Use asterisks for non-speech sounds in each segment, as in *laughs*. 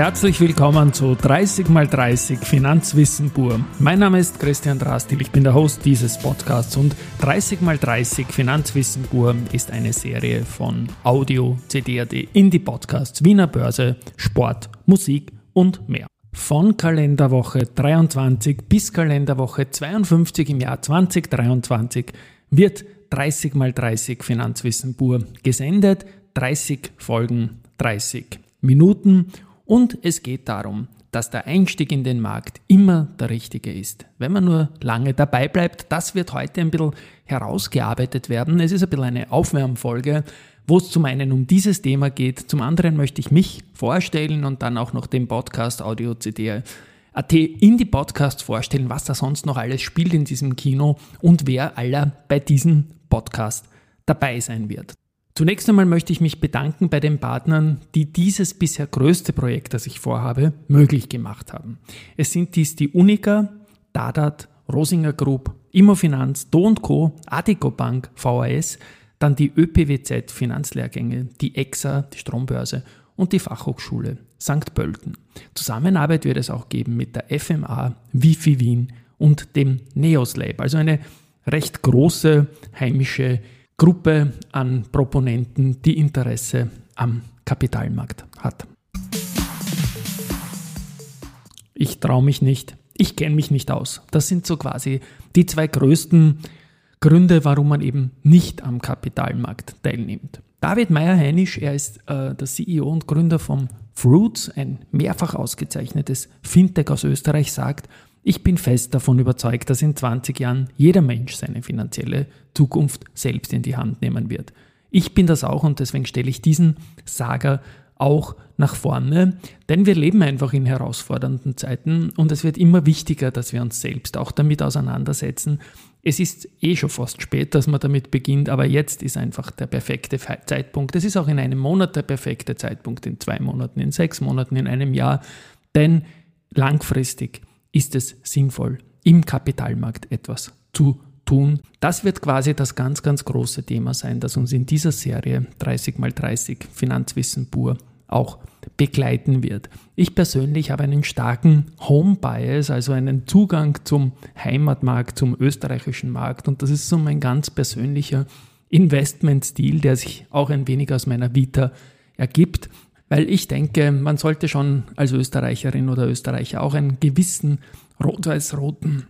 Herzlich willkommen zu 30x30 Finanzwissen pur. Mein Name ist Christian Drastil, ich bin der Host dieses Podcasts und 30x30 Finanzwissen pur ist eine Serie von Audio, CD.at, Indie Podcasts, Wiener Börse, Sport, Musik und mehr. Von Kalenderwoche 23 bis Kalenderwoche 52 im Jahr 2023 wird 30x30 Finanzwissen pur gesendet, 30 Folgen, 30 Minuten und es geht darum, dass der Einstieg in den Markt immer der richtige ist. Wenn man nur lange dabei bleibt, das wird heute ein bisschen herausgearbeitet werden. Es ist ein bisschen eine Aufwärmfolge, wo es zum einen um dieses Thema geht, zum anderen möchte ich mich vorstellen und dann auch noch den Podcast Audio CD AT in die Podcast vorstellen, was da sonst noch alles spielt in diesem Kino und wer aller bei diesem Podcast dabei sein wird. Zunächst einmal möchte ich mich bedanken bei den Partnern, die dieses bisher größte Projekt, das ich vorhabe, möglich gemacht haben. Es sind dies die Unica, Dadat, Rosinger Group, Immofinanz, Do Co., Adico Bank, VAS, dann die ÖPWZ Finanzlehrgänge, die EXA, die Strombörse und die Fachhochschule St. Pölten. Zusammenarbeit wird es auch geben mit der FMA, Wifi Wien und dem Neos Lab, also eine recht große heimische Gruppe an Proponenten, die Interesse am Kapitalmarkt hat. Ich traue mich nicht, ich kenne mich nicht aus. Das sind so quasi die zwei größten Gründe, warum man eben nicht am Kapitalmarkt teilnimmt. David Meyer-Heinisch, er ist äh, der CEO und Gründer von Fruits, ein mehrfach ausgezeichnetes Fintech aus Österreich, sagt, ich bin fest davon überzeugt, dass in 20 Jahren jeder Mensch seine finanzielle Zukunft selbst in die Hand nehmen wird. Ich bin das auch und deswegen stelle ich diesen Saga auch nach vorne, denn wir leben einfach in herausfordernden Zeiten und es wird immer wichtiger, dass wir uns selbst auch damit auseinandersetzen. Es ist eh schon fast spät, dass man damit beginnt, aber jetzt ist einfach der perfekte Zeitpunkt. Es ist auch in einem Monat der perfekte Zeitpunkt, in zwei Monaten, in sechs Monaten, in einem Jahr, denn langfristig ist es sinnvoll, im Kapitalmarkt etwas zu tun. Das wird quasi das ganz, ganz große Thema sein, das uns in dieser Serie 30x30 Finanzwissen pur auch begleiten wird. Ich persönlich habe einen starken Home Bias, also einen Zugang zum Heimatmarkt, zum österreichischen Markt und das ist so mein ganz persönlicher Investmentstil, der sich auch ein wenig aus meiner Vita ergibt weil ich denke, man sollte schon als Österreicherin oder Österreicher auch einen gewissen rot-weiß-roten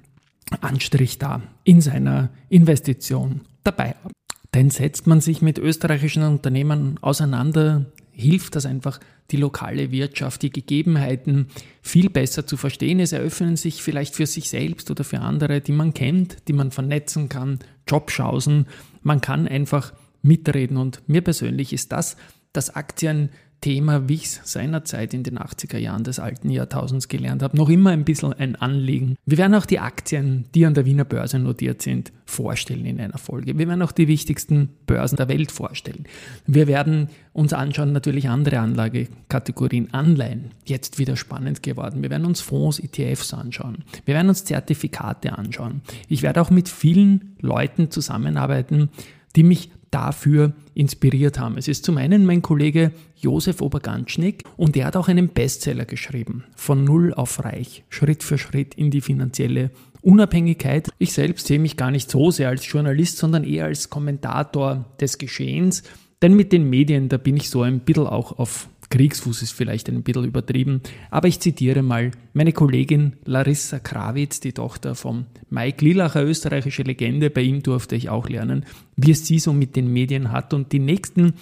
Anstrich da in seiner Investition dabei haben. Denn setzt man sich mit österreichischen Unternehmen auseinander, hilft das einfach, die lokale Wirtschaft, die Gegebenheiten viel besser zu verstehen. Es eröffnen sich vielleicht für sich selbst oder für andere, die man kennt, die man vernetzen kann, Jobschausen. Man kann einfach mitreden und mir persönlich ist das, dass Aktien Thema, wie ich es seinerzeit in den 80er Jahren des alten Jahrtausends gelernt habe, noch immer ein bisschen ein Anliegen. Wir werden auch die Aktien, die an der Wiener Börse notiert sind, vorstellen in einer Folge. Wir werden auch die wichtigsten Börsen der Welt vorstellen. Wir werden uns anschauen, natürlich andere Anlagekategorien, Anleihen, jetzt wieder spannend geworden. Wir werden uns Fonds, ETFs anschauen. Wir werden uns Zertifikate anschauen. Ich werde auch mit vielen Leuten zusammenarbeiten, die mich dafür inspiriert haben. Es ist zum einen mein Kollege Josef Oberganschnick und der hat auch einen Bestseller geschrieben, von Null auf Reich, Schritt für Schritt in die finanzielle Unabhängigkeit. Ich selbst sehe mich gar nicht so sehr als Journalist, sondern eher als Kommentator des Geschehens, denn mit den Medien, da bin ich so ein bisschen auch auf Kriegsfuß ist vielleicht ein bisschen übertrieben, aber ich zitiere mal meine Kollegin Larissa Krawitz, die Tochter von Mike Lilacher, österreichische Legende, bei ihm durfte ich auch lernen, wie es sie so mit den Medien hat und die nächsten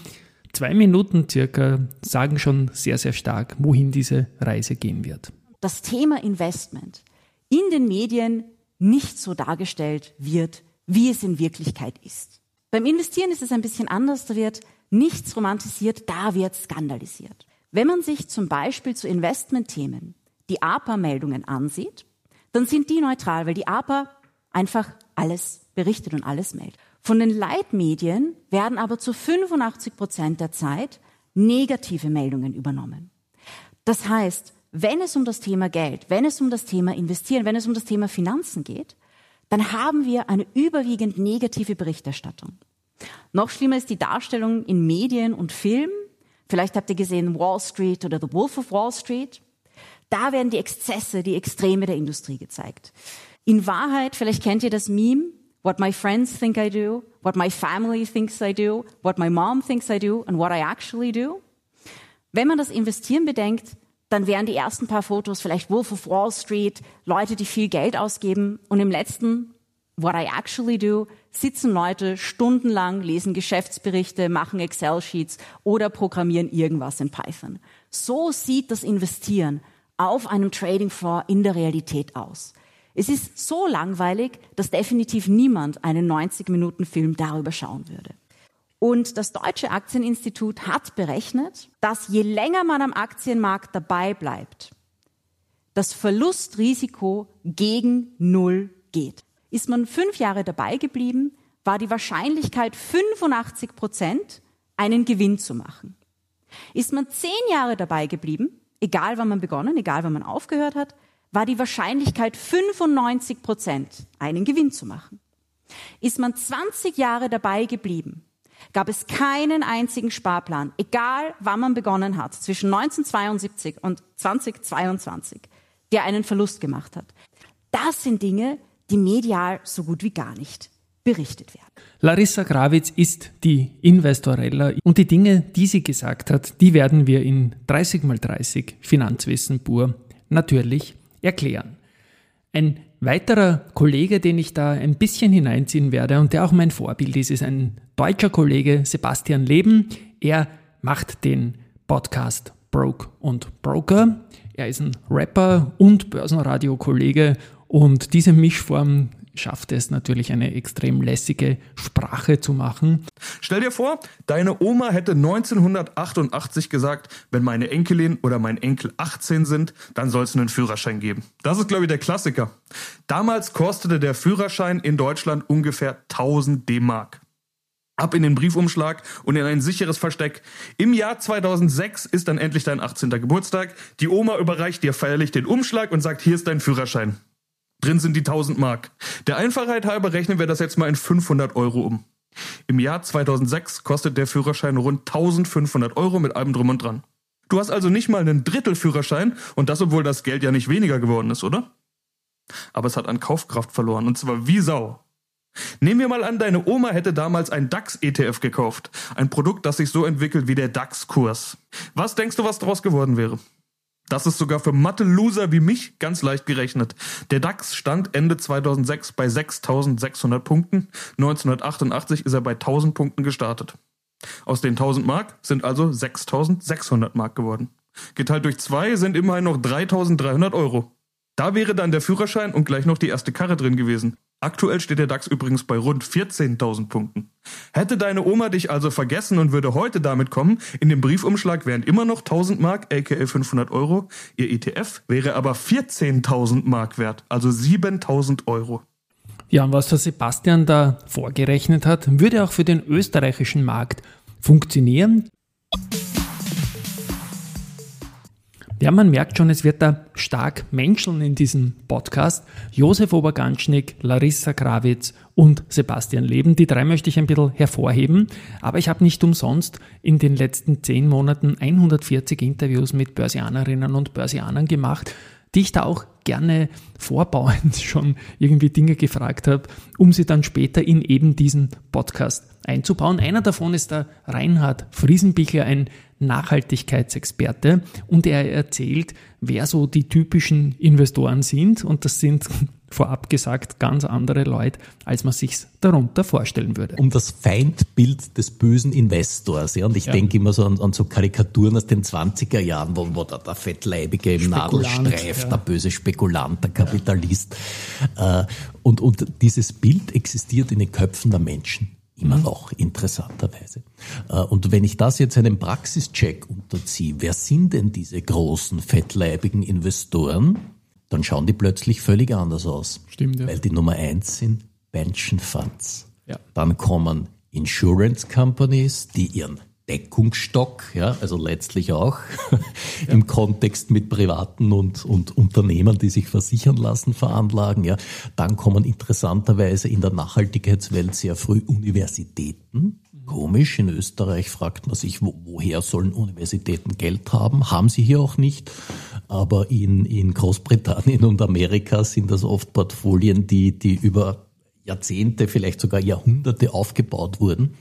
zwei Minuten circa sagen schon sehr, sehr stark, wohin diese Reise gehen wird. Das Thema Investment in den Medien nicht so dargestellt wird, wie es in Wirklichkeit ist. Beim Investieren ist es ein bisschen anders, da wird nichts romantisiert, da wird skandalisiert. Wenn man sich zum Beispiel zu Investmentthemen die APA-Meldungen ansieht, dann sind die neutral, weil die APA einfach alles berichtet und alles meldet. Von den Leitmedien werden aber zu 85 Prozent der Zeit negative Meldungen übernommen. Das heißt, wenn es um das Thema Geld, wenn es um das Thema Investieren, wenn es um das Thema Finanzen geht, dann haben wir eine überwiegend negative Berichterstattung. Noch schlimmer ist die Darstellung in Medien und Film, Vielleicht habt ihr gesehen Wall Street oder The Wolf of Wall Street. Da werden die Exzesse, die Extreme der Industrie gezeigt. In Wahrheit, vielleicht kennt ihr das Meme, what my friends think I do, what my family thinks I do, what my mom thinks I do and what I actually do. Wenn man das Investieren bedenkt, dann wären die ersten paar Fotos vielleicht Wolf of Wall Street, Leute, die viel Geld ausgeben und im letzten What I actually do, sitzen Leute stundenlang, lesen Geschäftsberichte, machen Excel-Sheets oder programmieren irgendwas in Python. So sieht das Investieren auf einem Trading Floor in der Realität aus. Es ist so langweilig, dass definitiv niemand einen 90-Minuten-Film darüber schauen würde. Und das Deutsche Aktieninstitut hat berechnet, dass je länger man am Aktienmarkt dabei bleibt, das Verlustrisiko gegen Null geht. Ist man fünf Jahre dabei geblieben, war die Wahrscheinlichkeit 85 Prozent, einen Gewinn zu machen. Ist man zehn Jahre dabei geblieben, egal wann man begonnen, egal wann man aufgehört hat, war die Wahrscheinlichkeit 95 Prozent, einen Gewinn zu machen. Ist man 20 Jahre dabei geblieben, gab es keinen einzigen Sparplan, egal wann man begonnen hat, zwischen 1972 und 2022, der einen Verlust gemacht hat. Das sind Dinge, die medial so gut wie gar nicht berichtet werden. Larissa Grawitz ist die Investorella und die Dinge, die sie gesagt hat, die werden wir in 30 mal 30 Finanzwissen pur natürlich erklären. Ein weiterer Kollege, den ich da ein bisschen hineinziehen werde und der auch mein Vorbild ist, ist ein deutscher Kollege, Sebastian Leben. Er macht den Podcast Broke und Broker. Er ist ein Rapper und Börsenradio-Kollege und diese Mischform schafft es natürlich eine extrem lässige Sprache zu machen. Stell dir vor, deine Oma hätte 1988 gesagt, wenn meine Enkelin oder mein Enkel 18 sind, dann soll es einen Führerschein geben. Das ist, glaube ich, der Klassiker. Damals kostete der Führerschein in Deutschland ungefähr 1000 D-Mark. Ab in den Briefumschlag und in ein sicheres Versteck. Im Jahr 2006 ist dann endlich dein 18. Geburtstag. Die Oma überreicht dir feierlich den Umschlag und sagt, hier ist dein Führerschein. Drin sind die 1000 Mark. Der Einfachheit halber rechnen wir das jetzt mal in 500 Euro um. Im Jahr 2006 kostet der Führerschein rund 1500 Euro mit allem drum und dran. Du hast also nicht mal einen Drittel Führerschein und das, obwohl das Geld ja nicht weniger geworden ist, oder? Aber es hat an Kaufkraft verloren und zwar wie Sau. Nehmen wir mal an, deine Oma hätte damals ein DAX-ETF gekauft. Ein Produkt, das sich so entwickelt wie der DAX-Kurs. Was denkst du, was daraus geworden wäre? Das ist sogar für Mathe-Loser wie mich ganz leicht gerechnet. Der DAX stand Ende 2006 bei 6600 Punkten. 1988 ist er bei 1000 Punkten gestartet. Aus den 1000 Mark sind also 6600 Mark geworden. Geteilt durch zwei sind immerhin noch 3300 Euro. Da wäre dann der Führerschein und gleich noch die erste Karre drin gewesen. Aktuell steht der DAX übrigens bei rund 14.000 Punkten. Hätte deine Oma dich also vergessen und würde heute damit kommen, in dem Briefumschlag wären immer noch 1000 Mark, aka 500 Euro, ihr ETF wäre aber 14.000 Mark wert, also 7.000 Euro. Ja, und was der Sebastian da vorgerechnet hat, würde auch für den österreichischen Markt funktionieren. Ja, man merkt schon, es wird da stark menscheln in diesem Podcast. Josef Oberganschnick, Larissa Krawitz und Sebastian Leben. Die drei möchte ich ein bisschen hervorheben. Aber ich habe nicht umsonst in den letzten zehn Monaten 140 Interviews mit Börsianerinnen und Börsianern gemacht, die ich da auch gerne vorbauend *laughs* schon irgendwie Dinge gefragt habe, um sie dann später in eben diesen Podcast einzubauen. Einer davon ist der Reinhard Friesenbichler, ein Nachhaltigkeitsexperte und er erzählt, wer so die typischen Investoren sind und das sind vorab gesagt ganz andere Leute, als man sich darunter vorstellen würde. Um das Feindbild des bösen Investors. Ja, und ich ja. denke immer so an, an, so Karikaturen aus den 20er Jahren, wo, wo da der fettleibige im Nadelstreif, ja. der böse Spekulant, der Kapitalist. Ja. Äh, und, und dieses Bild existiert in den Köpfen der Menschen immer mhm. noch, interessanterweise. Äh, und wenn ich das jetzt einem Praxischeck unterziehe, wer sind denn diese großen, fettleibigen Investoren? Dann schauen die plötzlich völlig anders aus. Stimmt, ja. Weil die Nummer eins sind Pension Funds. Ja. Dann kommen Insurance Companies, die ihren Deckungsstock, ja, also letztlich auch ja. *laughs* im Kontext mit Privaten und, und Unternehmen, die sich versichern lassen, veranlagen. Ja. Dann kommen interessanterweise in der Nachhaltigkeitswelt sehr früh Universitäten. Komisch, in Österreich fragt man sich, wo, woher sollen Universitäten Geld haben? Haben sie hier auch nicht. Aber in, in Großbritannien und Amerika sind das oft Portfolien, die, die über Jahrzehnte, vielleicht sogar Jahrhunderte aufgebaut wurden.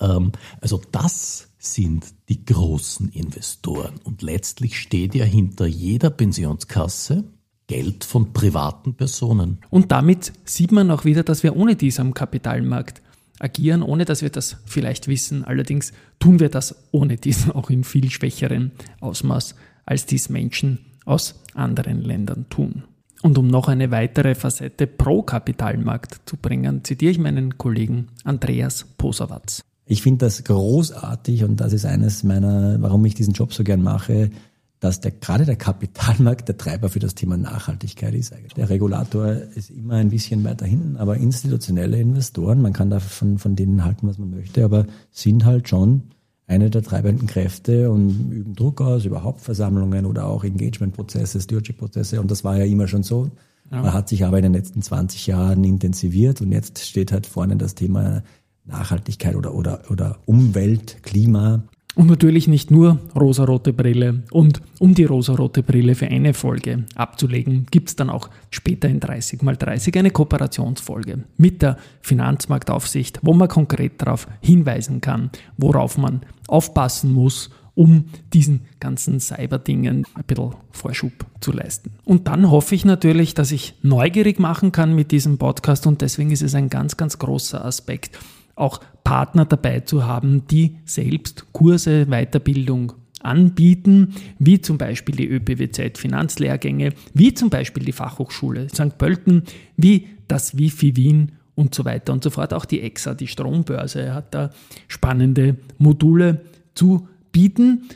Ähm, also das sind die großen Investoren. Und letztlich steht ja hinter jeder Pensionskasse Geld von privaten Personen. Und damit sieht man auch wieder, dass wir ohne dies am Kapitalmarkt agieren, ohne dass wir das vielleicht wissen. Allerdings tun wir das ohne dies *laughs* auch in viel schwächerem Ausmaß, als dies Menschen aus anderen Ländern tun. Und um noch eine weitere Facette pro Kapitalmarkt zu bringen, zitiere ich meinen Kollegen Andreas Posawatz. Ich finde das großartig und das ist eines meiner, warum ich diesen Job so gern mache, dass der, gerade der Kapitalmarkt der Treiber für das Thema Nachhaltigkeit ist. Eigentlich. Der Regulator ist immer ein bisschen weiter hinten, aber institutionelle Investoren, man kann da von, von denen halten, was man möchte, aber sind halt schon eine der treibenden Kräfte und üben Druck aus über Hauptversammlungen oder auch Engagement-Prozesse, Stewardship-Prozesse. Und das war ja immer schon so. Ja. Man hat sich aber in den letzten 20 Jahren intensiviert und jetzt steht halt vorne das Thema Nachhaltigkeit oder, oder, oder Umwelt, Klima und natürlich nicht nur rosarote Brille. Und um die rosarote Brille für eine Folge abzulegen, gibt es dann auch später in 30x30 eine Kooperationsfolge mit der Finanzmarktaufsicht, wo man konkret darauf hinweisen kann, worauf man aufpassen muss, um diesen ganzen Cyber-Dingen ein bisschen Vorschub zu leisten. Und dann hoffe ich natürlich, dass ich neugierig machen kann mit diesem Podcast und deswegen ist es ein ganz, ganz großer Aspekt, auch Partner dabei zu haben, die selbst Kurse, Weiterbildung anbieten, wie zum Beispiel die ÖPWZ Finanzlehrgänge, wie zum Beispiel die Fachhochschule St. Pölten, wie das Wifi Wien und so weiter und so fort. Auch die EXA, die Strombörse, hat da spannende Module zu bieten.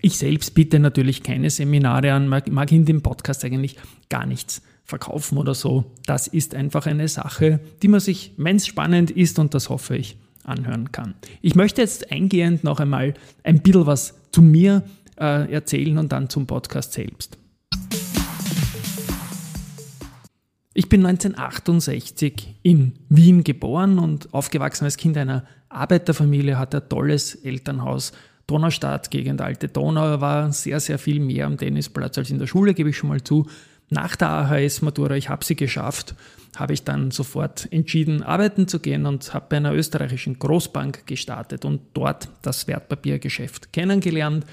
Ich selbst biete natürlich keine Seminare an, mag in dem Podcast eigentlich gar nichts verkaufen oder so. Das ist einfach eine Sache, die man sich, wenn es spannend ist, und das hoffe ich, anhören kann. Ich möchte jetzt eingehend noch einmal ein bisschen was zu mir äh, erzählen und dann zum Podcast selbst. Ich bin 1968 in Wien geboren und aufgewachsen als Kind einer Arbeiterfamilie, hatte ein tolles Elternhaus. Donaustadt, Gegend Alte Donau, war sehr, sehr viel mehr am Tennisplatz als in der Schule, gebe ich schon mal zu. Nach der AHS-Matura, ich habe sie geschafft, habe ich dann sofort entschieden, arbeiten zu gehen und habe bei einer österreichischen Großbank gestartet und dort das Wertpapiergeschäft kennengelernt.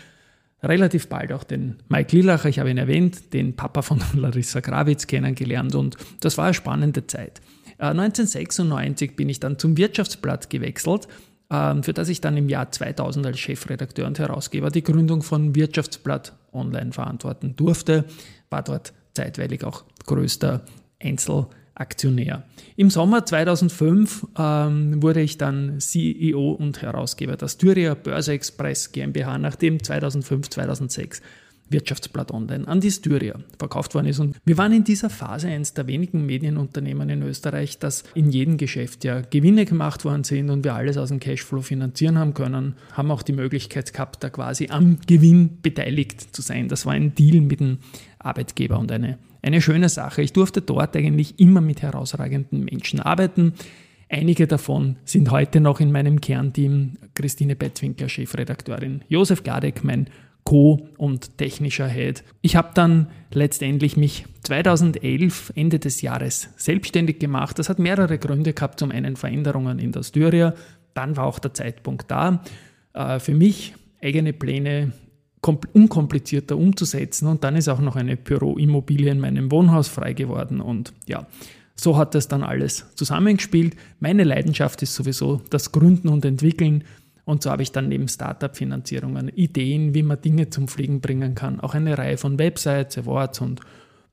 Relativ bald auch den Mike Lillacher, ich habe ihn erwähnt, den Papa von *laughs* Larissa Grawitz kennengelernt und das war eine spannende Zeit. 1996 äh, bin ich dann zum Wirtschaftsblatt gewechselt, ähm, für das ich dann im Jahr 2000 als Chefredakteur und Herausgeber die Gründung von Wirtschaftsblatt Online verantworten durfte, war dort zeitweilig auch größter Einzelaktionär. Im Sommer 2005 ähm, wurde ich dann CEO und Herausgeber der Styria Börse Express GmbH, nachdem 2005, 2006 Wirtschaftsblatt Online an die Styria verkauft worden ist. Und wir waren in dieser Phase eines der wenigen Medienunternehmen in Österreich, das in jedem Geschäft ja Gewinne gemacht worden sind und wir alles aus dem Cashflow finanzieren haben können, haben auch die Möglichkeit gehabt, da quasi am Gewinn beteiligt zu sein. Das war ein Deal mit dem Arbeitgeber und eine, eine schöne Sache. Ich durfte dort eigentlich immer mit herausragenden Menschen arbeiten. Einige davon sind heute noch in meinem Kernteam. Christine Betzwinkler, Chefredakteurin, Josef Gardek, mein Co- und technischer Head. Ich habe dann letztendlich mich 2011, Ende des Jahres, selbstständig gemacht. Das hat mehrere Gründe gehabt. Zum einen Veränderungen in der Styria, dann war auch der Zeitpunkt da, äh, für mich eigene Pläne unkomplizierter umzusetzen. Und dann ist auch noch eine Büroimmobilie in meinem Wohnhaus frei geworden. Und ja, so hat das dann alles zusammengespielt. Meine Leidenschaft ist sowieso das Gründen und Entwickeln. Und so habe ich dann neben Startup-Finanzierungen Ideen, wie man Dinge zum Fliegen bringen kann, auch eine Reihe von Websites, Awards und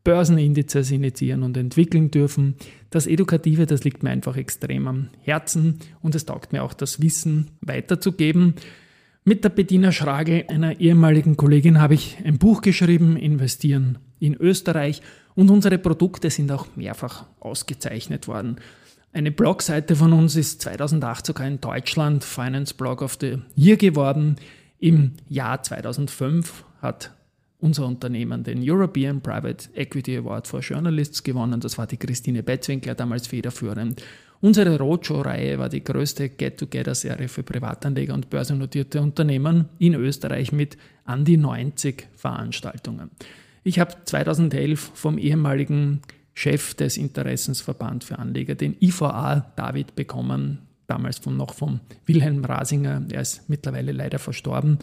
Börsenindizes initiieren und entwickeln dürfen. Das Edukative, das liegt mir einfach extrem am Herzen und es taugt mir auch, das Wissen weiterzugeben. Mit der Bettina Schragel, einer ehemaligen Kollegin, habe ich ein Buch geschrieben, Investieren in Österreich. Und unsere Produkte sind auch mehrfach ausgezeichnet worden. Eine Blogseite von uns ist 2008 sogar in Deutschland Finance Blog of the Year geworden. Im Jahr 2005 hat unser Unternehmen den European Private Equity Award for Journalists gewonnen. Das war die Christine Betzwinkler damals federführend. Unsere Roadshow-Reihe war die größte Get-Together-Serie für Privatanleger und börsennotierte Unternehmen in Österreich mit an die 90 Veranstaltungen. Ich habe 2011 vom ehemaligen Chef des Interessensverband für Anleger, den IVA David, bekommen, damals von, noch vom Wilhelm Rasinger. Er ist mittlerweile leider verstorben.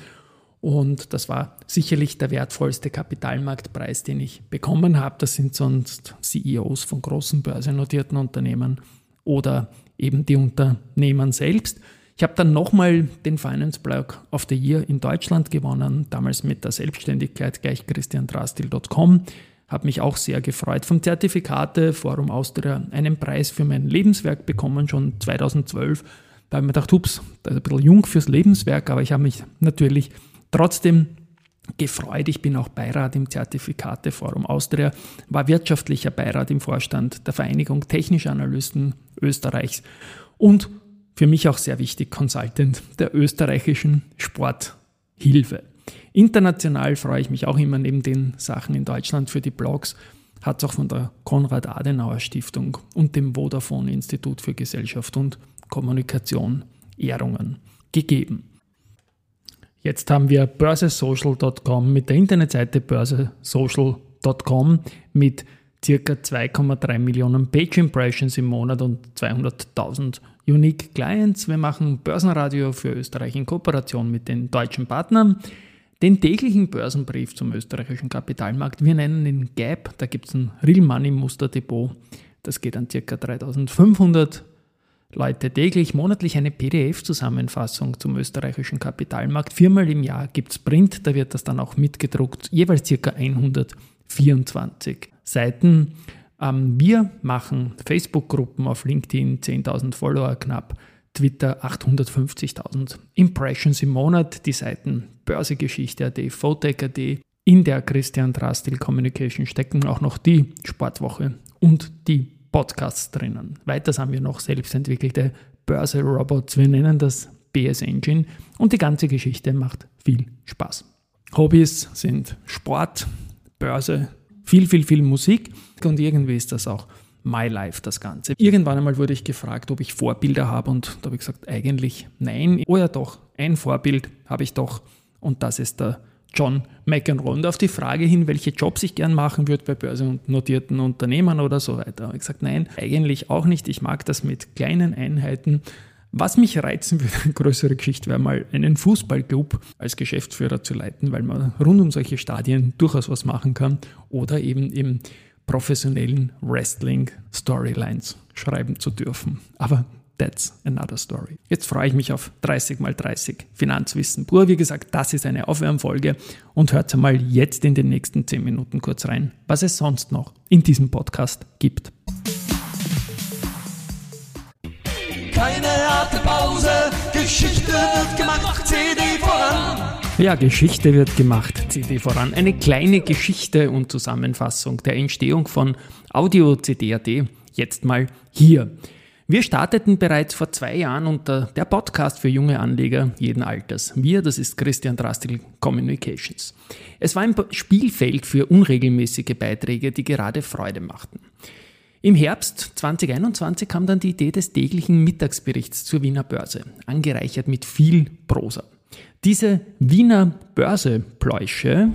Und das war sicherlich der wertvollste Kapitalmarktpreis, den ich bekommen habe. Das sind sonst CEOs von großen börsennotierten Unternehmen oder eben die Unternehmen selbst. Ich habe dann nochmal den Finance Blog of the Year in Deutschland gewonnen, damals mit der Selbstständigkeit gleich christiandrastil.com. Habe mich auch sehr gefreut. Vom Zertifikate Forum Austria einen Preis für mein Lebenswerk bekommen, schon 2012. Da habe ich mir gedacht, ups, das ist ein bisschen jung fürs Lebenswerk, aber ich habe mich natürlich trotzdem gefreut. Ich bin auch Beirat im Zertifikateforum Austria, war wirtschaftlicher Beirat im Vorstand der Vereinigung Technischer Analysten Österreichs und für mich auch sehr wichtig Consultant der österreichischen Sporthilfe. International freue ich mich auch immer neben den Sachen in Deutschland für die Blogs, hat es auch von der Konrad-Adenauer-Stiftung und dem Vodafone-Institut für Gesellschaft und Kommunikation Ehrungen gegeben. Jetzt haben wir börsesocial.com mit der Internetseite börsesocial.com mit circa 2,3 Millionen Page Impressions im Monat und 200.000 Unique Clients. Wir machen Börsenradio für Österreich in Kooperation mit den deutschen Partnern. Den täglichen Börsenbrief zum österreichischen Kapitalmarkt. Wir nennen ihn GAP. Da gibt es ein Real Money Musterdepot. Das geht an ca. 3500 Leute täglich, monatlich eine PDF-Zusammenfassung zum österreichischen Kapitalmarkt. Viermal im Jahr gibt es Print, da wird das dann auch mitgedruckt, jeweils ca. 124 Seiten. Ähm, wir machen Facebook-Gruppen auf LinkedIn, 10.000 Follower knapp, Twitter 850.000 Impressions im Monat, die Seiten Börsegeschichte.at, Photech.at, in der Christian Drastil Communication stecken auch noch die Sportwoche und die Podcasts drinnen. Weiters haben wir noch selbstentwickelte Börse-Robots, wir nennen das BS Engine und die ganze Geschichte macht viel Spaß. Hobbys sind Sport, Börse, viel, viel, viel Musik und irgendwie ist das auch My Life, das Ganze. Irgendwann einmal wurde ich gefragt, ob ich Vorbilder habe und da habe ich gesagt, eigentlich nein. Oh ja doch, ein Vorbild habe ich doch und das ist der John McEnroe. Und auf die Frage hin, welche Jobs ich gern machen würde bei börsennotierten Unternehmen oder so weiter, habe ich gesagt, nein, eigentlich auch nicht. Ich mag das mit kleinen Einheiten. Was mich reizen würde, eine größere Geschichte wäre mal einen Fußballclub als Geschäftsführer zu leiten, weil man rund um solche Stadien durchaus was machen kann oder eben im professionellen Wrestling Storylines schreiben zu dürfen. Aber that's another story. Jetzt freue ich mich auf 30 mal 30 Finanzwissen pur. Wie gesagt, das ist eine Aufwärmfolge und hört einmal jetzt in den nächsten 10 Minuten kurz rein, was es sonst noch in diesem Podcast gibt. Keine harte Ja, Geschichte wird gemacht, CD voran. Eine kleine Geschichte und Zusammenfassung der Entstehung von Audio CD.at jetzt mal hier. Wir starteten bereits vor zwei Jahren unter der Podcast für junge Anleger jeden Alters. Wir, das ist Christian Drastil Communications. Es war ein Spielfeld für unregelmäßige Beiträge, die gerade Freude machten. Im Herbst 2021 kam dann die Idee des täglichen Mittagsberichts zur Wiener Börse, angereichert mit viel Prosa. Diese Wiener Börsepläusche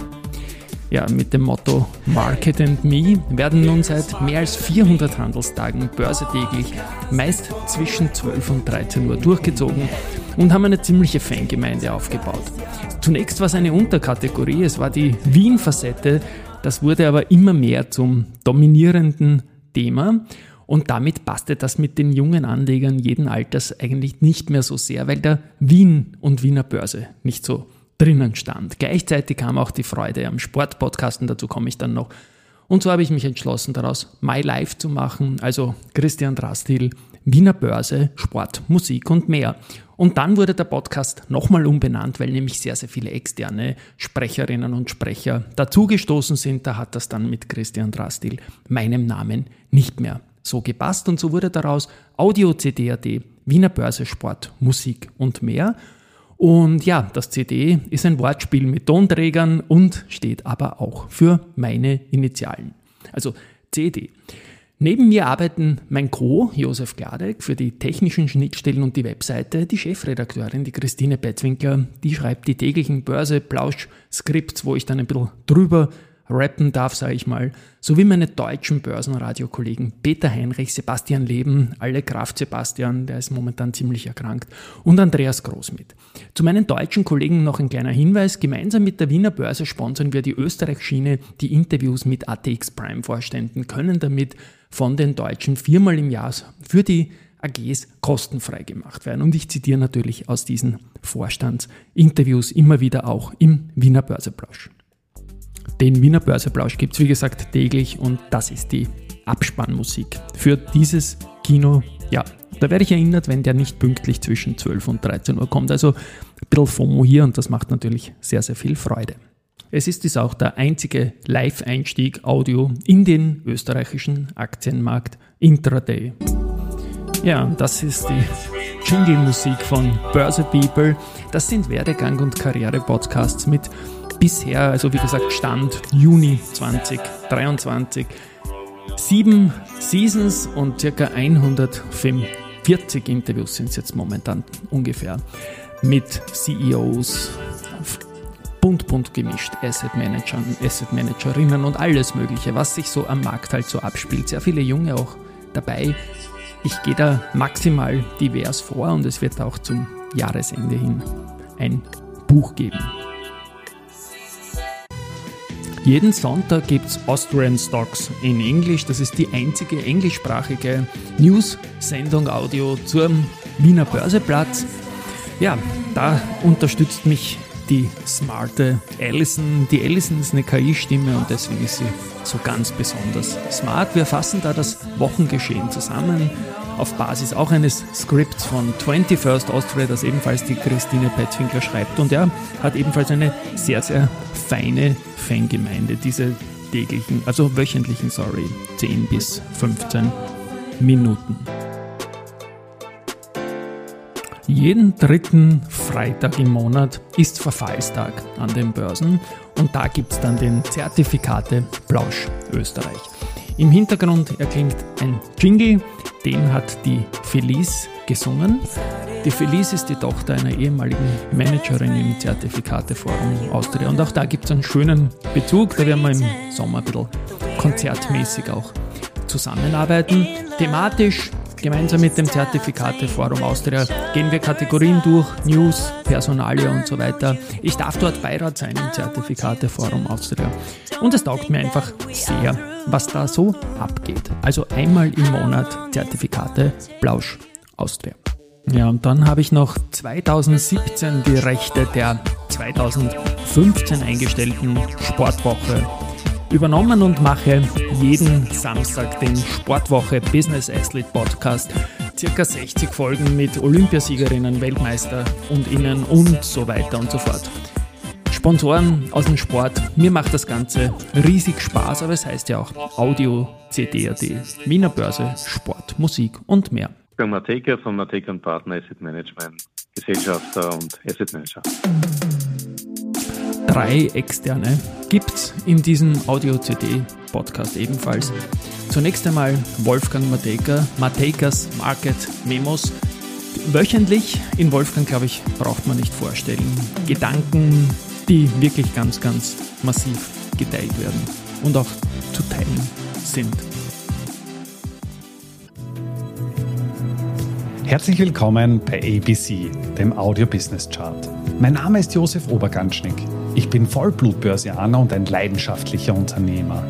ja, mit dem Motto Market and Me werden nun seit mehr als 400 Handelstagen börsetäglich, meist zwischen 12 und 13 Uhr durchgezogen und haben eine ziemliche Fangemeinde aufgebaut. Zunächst war es eine Unterkategorie, es war die Wien-Facette, das wurde aber immer mehr zum dominierenden Thema und damit passte das mit den jungen Anlegern jeden Alters eigentlich nicht mehr so sehr, weil der Wien und Wiener Börse nicht so drinnen stand. Gleichzeitig kam auch die Freude am Sportpodcasten, dazu komme ich dann noch. Und so habe ich mich entschlossen, daraus My Life zu machen, also Christian Drastil, Wiener Börse, Sport, Musik und mehr. Und dann wurde der Podcast nochmal umbenannt, weil nämlich sehr, sehr viele externe Sprecherinnen und Sprecher dazugestoßen sind. Da hat das dann mit Christian Drastil, meinem Namen, nicht mehr so gepasst. Und so wurde daraus Audio CD.at, Wiener Börse, Sport, Musik und mehr. Und ja, das CD ist ein Wortspiel mit Tonträgern und steht aber auch für meine Initialen. Also CD. Neben mir arbeiten mein Co, Josef Gladek, für die technischen Schnittstellen und die Webseite, die Chefredakteurin, die Christine Bettwinkler, die schreibt die täglichen Börse-Plausch-Skripts, wo ich dann ein bisschen drüber rappen darf, sage ich mal, sowie meine deutschen Börsenradiokollegen Peter Heinrich, Sebastian Leben, alle Kraft Sebastian, der ist momentan ziemlich erkrankt, und Andreas Großmit. Zu meinen deutschen Kollegen noch ein kleiner Hinweis. Gemeinsam mit der Wiener Börse sponsern wir die Österreich-Schiene. Die Interviews mit ATX Prime-Vorständen können damit von den Deutschen viermal im Jahr für die AGs kostenfrei gemacht werden. Und ich zitiere natürlich aus diesen Vorstandsinterviews immer wieder auch im Wiener Börseplausch. Den Wiener Börseplausch gibt es wie gesagt täglich und das ist die Abspannmusik für dieses Kino. Ja, da werde ich erinnert, wenn der nicht pünktlich zwischen 12 und 13 Uhr kommt. Also ein bisschen FOMO hier und das macht natürlich sehr, sehr viel Freude. Es ist dies auch der einzige Live-Einstieg Audio in den österreichischen Aktienmarkt Intraday. Ja, das ist die Jingle-Musik von Börse People. Das sind Werdegang- und Karriere-Podcasts mit bisher, also wie gesagt, Stand Juni 2023. Sieben Seasons und circa 140 Interviews sind es jetzt momentan ungefähr mit CEOs, bunt, bunt gemischt, Asset Managern, Asset Managerinnen und alles Mögliche, was sich so am Markt halt so abspielt. Sehr viele Junge auch dabei. Ich gehe da maximal divers vor und es wird auch zum Jahresende hin ein Buch geben. Jeden Sonntag gibt es Austrian Stocks in Englisch. Das ist die einzige englischsprachige News-Sendung Audio zum Wiener Börseplatz. Ja, da unterstützt mich die smarte Allison. Die Allison ist eine KI-Stimme und deswegen ist sie so ganz besonders smart. Wir fassen da das Wochengeschehen zusammen auf Basis auch eines Skripts von 21st Austria, das ebenfalls die Christine Petzwinkler schreibt. Und er hat ebenfalls eine sehr, sehr feine Fangemeinde, diese täglichen, also wöchentlichen, sorry, 10 bis 15 Minuten. Jeden dritten Freitag im Monat ist Verfallstag an den Börsen und da gibt es dann den Zertifikate Plausch Österreich. Im Hintergrund erklingt ein Jingle, den hat die Felice gesungen. Die Felice ist die Tochter einer ehemaligen Managerin im Zertifikateforum Austria und auch da gibt es einen schönen Bezug, da werden wir im Sommer ein bisschen konzertmäßig auch zusammenarbeiten. Thematisch Gemeinsam mit dem Zertifikateforum Austria gehen wir Kategorien durch, News, Personalie und so weiter. Ich darf dort Beirat sein im Zertifikateforum Austria. Und es taugt mir einfach sehr, was da so abgeht. Also einmal im Monat Zertifikate Blausch Austria. Ja, und dann habe ich noch 2017 die Rechte der 2015 eingestellten Sportwoche übernommen und mache jeden Samstag den Sportwoche Business Athlete Podcast. Circa 60 Folgen mit Olympiasiegerinnen, Weltmeister und Innen und so weiter und so fort. Sponsoren aus dem Sport. Mir macht das Ganze riesig Spaß, aber es heißt ja auch Audio CD.at, Wiener Börse, Sport, Musik und mehr. Ich bin Mateka von Mateka Partner Asset Management, Gesellschafter und Asset Manager drei externe gibt es in diesem Audio-CD-Podcast ebenfalls. Zunächst einmal Wolfgang Mateka, Matekas Market Memos. Wöchentlich, in Wolfgang glaube ich, braucht man nicht vorstellen. Gedanken, die wirklich ganz, ganz massiv geteilt werden und auch zu teilen sind. Herzlich willkommen bei ABC, dem Audio Business Chart. Mein Name ist Josef Oberganschnick. Ich bin Vollblutbörsianer und ein leidenschaftlicher Unternehmer.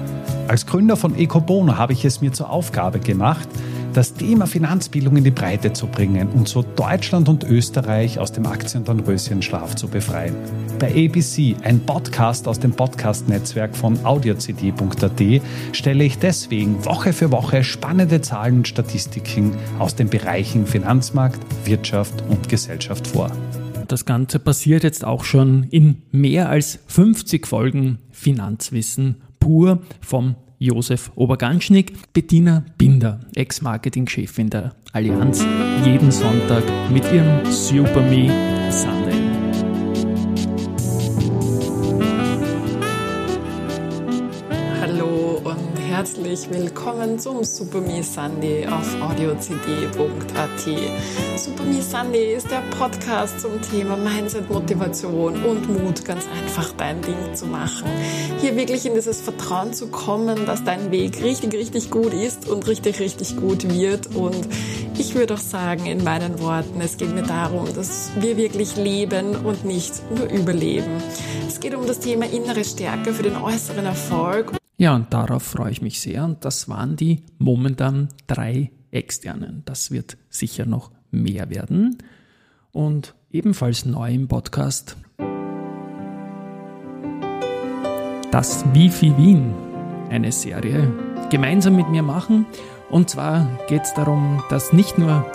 Als Gründer von Ecobono habe ich es mir zur Aufgabe gemacht, das Thema Finanzbildung in die Breite zu bringen und so Deutschland und Österreich aus dem Aktien- und Dornröschenschlaf zu befreien. Bei ABC, ein Podcast aus dem Podcast-Netzwerk von audiocd.at, stelle ich deswegen Woche für Woche spannende Zahlen und Statistiken aus den Bereichen Finanzmarkt, Wirtschaft und Gesellschaft vor. Das Ganze passiert jetzt auch schon in mehr als 50 Folgen Finanzwissen pur vom Josef Oberganschnick, Bettina Binder, Ex-Marketing-Chefin der Allianz, jeden Sonntag mit ihrem Super Me Sunday. Herzlich willkommen zum Super Me Sunday auf audiocd.at. Super Me Sunday ist der Podcast zum Thema Mindset, Motivation und Mut, ganz einfach dein Ding zu machen. Hier wirklich in dieses Vertrauen zu kommen, dass dein Weg richtig, richtig gut ist und richtig, richtig gut wird. Und ich würde auch sagen, in meinen Worten, es geht mir darum, dass wir wirklich leben und nicht nur überleben. Es geht um das Thema innere Stärke für den äußeren Erfolg. Ja, und darauf freue ich mich sehr. Und das waren die momentan drei externen. Das wird sicher noch mehr werden. Und ebenfalls neu im Podcast das Wifi Wien, eine Serie, gemeinsam mit mir machen. Und zwar geht es darum, dass nicht nur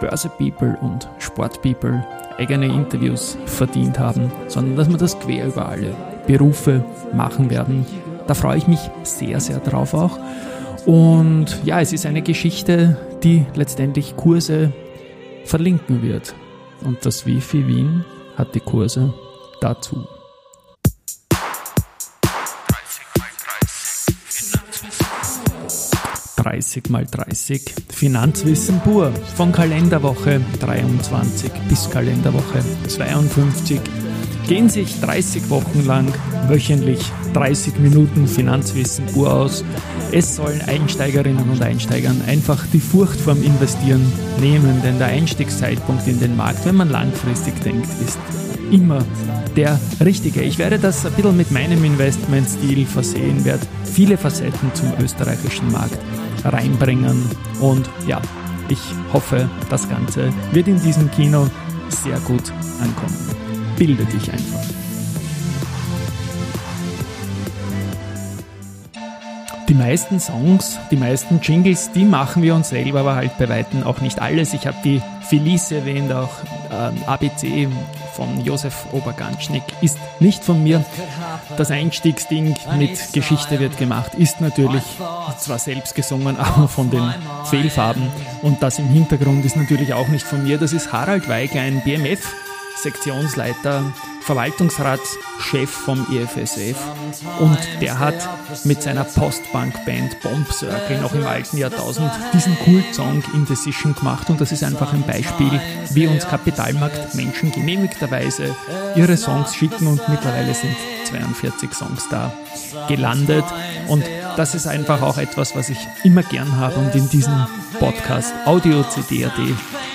Börse-People und Sport-People eigene Interviews verdient haben, sondern dass wir das quer über alle Berufe machen werden da freue ich mich sehr, sehr drauf auch. Und ja, es ist eine Geschichte, die letztendlich Kurse verlinken wird. Und das Wifi Wien hat die Kurse dazu. 30 mal 30 Finanzwissen pur von Kalenderwoche 23 bis Kalenderwoche 52 gehen sich 30 Wochen lang wöchentlich 30 Minuten Finanzwissen pur aus. Es sollen Einsteigerinnen und Einsteigern einfach die Furcht vorm Investieren nehmen, denn der Einstiegszeitpunkt in den Markt, wenn man langfristig denkt, ist immer der richtige. Ich werde das ein bisschen mit meinem Investmentstil versehen, werde viele Facetten zum österreichischen Markt reinbringen und ja, ich hoffe, das Ganze wird in diesem Kino sehr gut ankommen bilde dich einfach. Die meisten Songs, die meisten Jingles, die machen wir uns selber, aber halt bei Weitem auch nicht alles. Ich habe die Felice erwähnt, auch ähm, ABC von Josef Oberganschnick ist nicht von mir. Das Einstiegsding mit Geschichte wird gemacht ist natürlich zwar selbst gesungen, *laughs* aber von den Fehlfarben. Und das im Hintergrund ist natürlich auch nicht von mir. Das ist Harald Weigler, ein BMF Sektionsleiter, Verwaltungsratschef vom IFSF und der hat mit seiner Postbank-Band Bomb Circle noch im alten Jahrtausend diesen Kult-Song Indecision gemacht. Und das ist einfach ein Beispiel, wie uns Kapitalmarkt-Menschen genehmigterweise ihre Songs schicken. Und mittlerweile sind 42 Songs da gelandet. Und das ist einfach auch etwas, was ich immer gern habe und in diesem Podcast Audio CD.at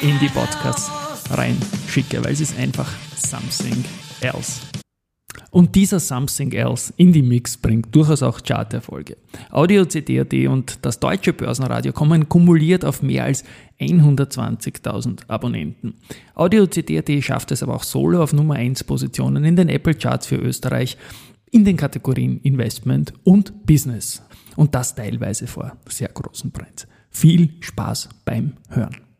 in die Podcasts reinschicke, weil es ist einfach something else. Und dieser Something Else in die Mix bringt durchaus auch Charterfolge. Audio CD.at und das deutsche Börsenradio kommen kumuliert auf mehr als 120.000 Abonnenten. Audio CD.at schafft es aber auch solo auf Nummer 1 Positionen in den Apple Charts für Österreich in den Kategorien Investment und Business. Und das teilweise vor sehr großen Brands. Viel Spaß beim Hören.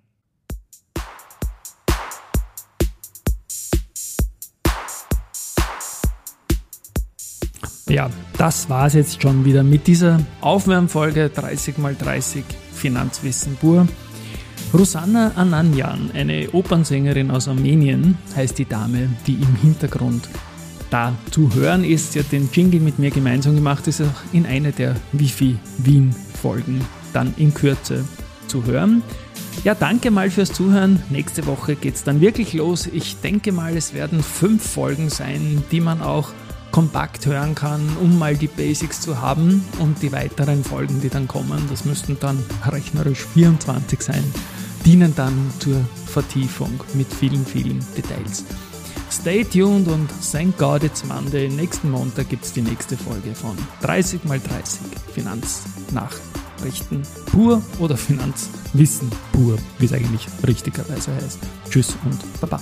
Ja, das war es jetzt schon wieder mit dieser Aufwärmfolge 30x30 Finanzwissen pur. Rosanna Ananyan, eine Opernsängerin aus Armenien, heißt die Dame, die im Hintergrund da zu hören ist. Sie hat den Jingle mit mir gemeinsam gemacht, ist auch in einer der Wifi Wien Folgen dann in Kürze zu hören. Ja, danke mal fürs Zuhören. Nächste Woche geht es dann wirklich los. Ich denke mal, es werden fünf Folgen sein, die man auch kompakt hören kann, um mal die Basics zu haben. Und die weiteren Folgen, die dann kommen, das müssten dann rechnerisch 24 sein, dienen dann zur Vertiefung mit vielen, vielen Details. Stay tuned und thank God it's Monday. Nächsten Montag gibt es die nächste Folge von 30 x 30 Finanznachrichten pur oder Finanzwissen pur, wie es eigentlich richtigerweise heißt. Tschüss und Baba.